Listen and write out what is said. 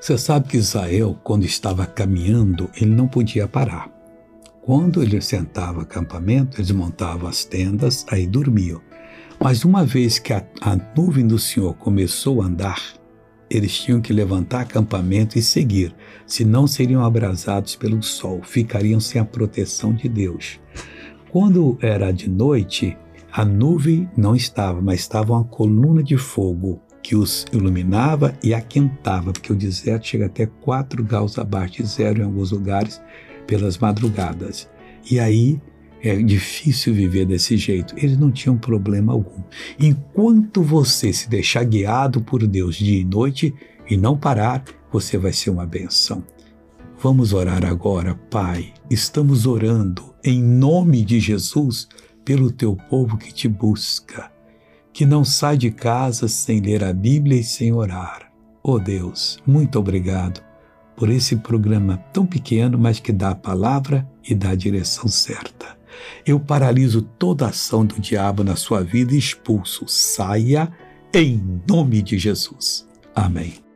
Você sabe que Israel, quando estava caminhando, ele não podia parar. Quando ele sentava acampamento, eles montavam as tendas, aí dormiam. Mas uma vez que a, a nuvem do Senhor começou a andar, eles tinham que levantar acampamento e seguir, senão seriam abrasados pelo sol, ficariam sem a proteção de Deus. Quando era de noite, a nuvem não estava, mas estava uma coluna de fogo que os iluminava e aquentava, porque o deserto chega até 4 graus abaixo de zero em alguns lugares pelas madrugadas. E aí é difícil viver desse jeito. Eles não tinham problema algum. Enquanto você se deixar guiado por Deus dia e noite e não parar, você vai ser uma benção. Vamos orar agora, Pai. Estamos orando em nome de Jesus pelo teu povo que te busca, que não sai de casa sem ler a Bíblia e sem orar. Oh Deus, muito obrigado por esse programa tão pequeno, mas que dá a palavra e dá a direção certa. Eu paraliso toda a ação do diabo na sua vida e expulso. Saia em nome de Jesus. Amém.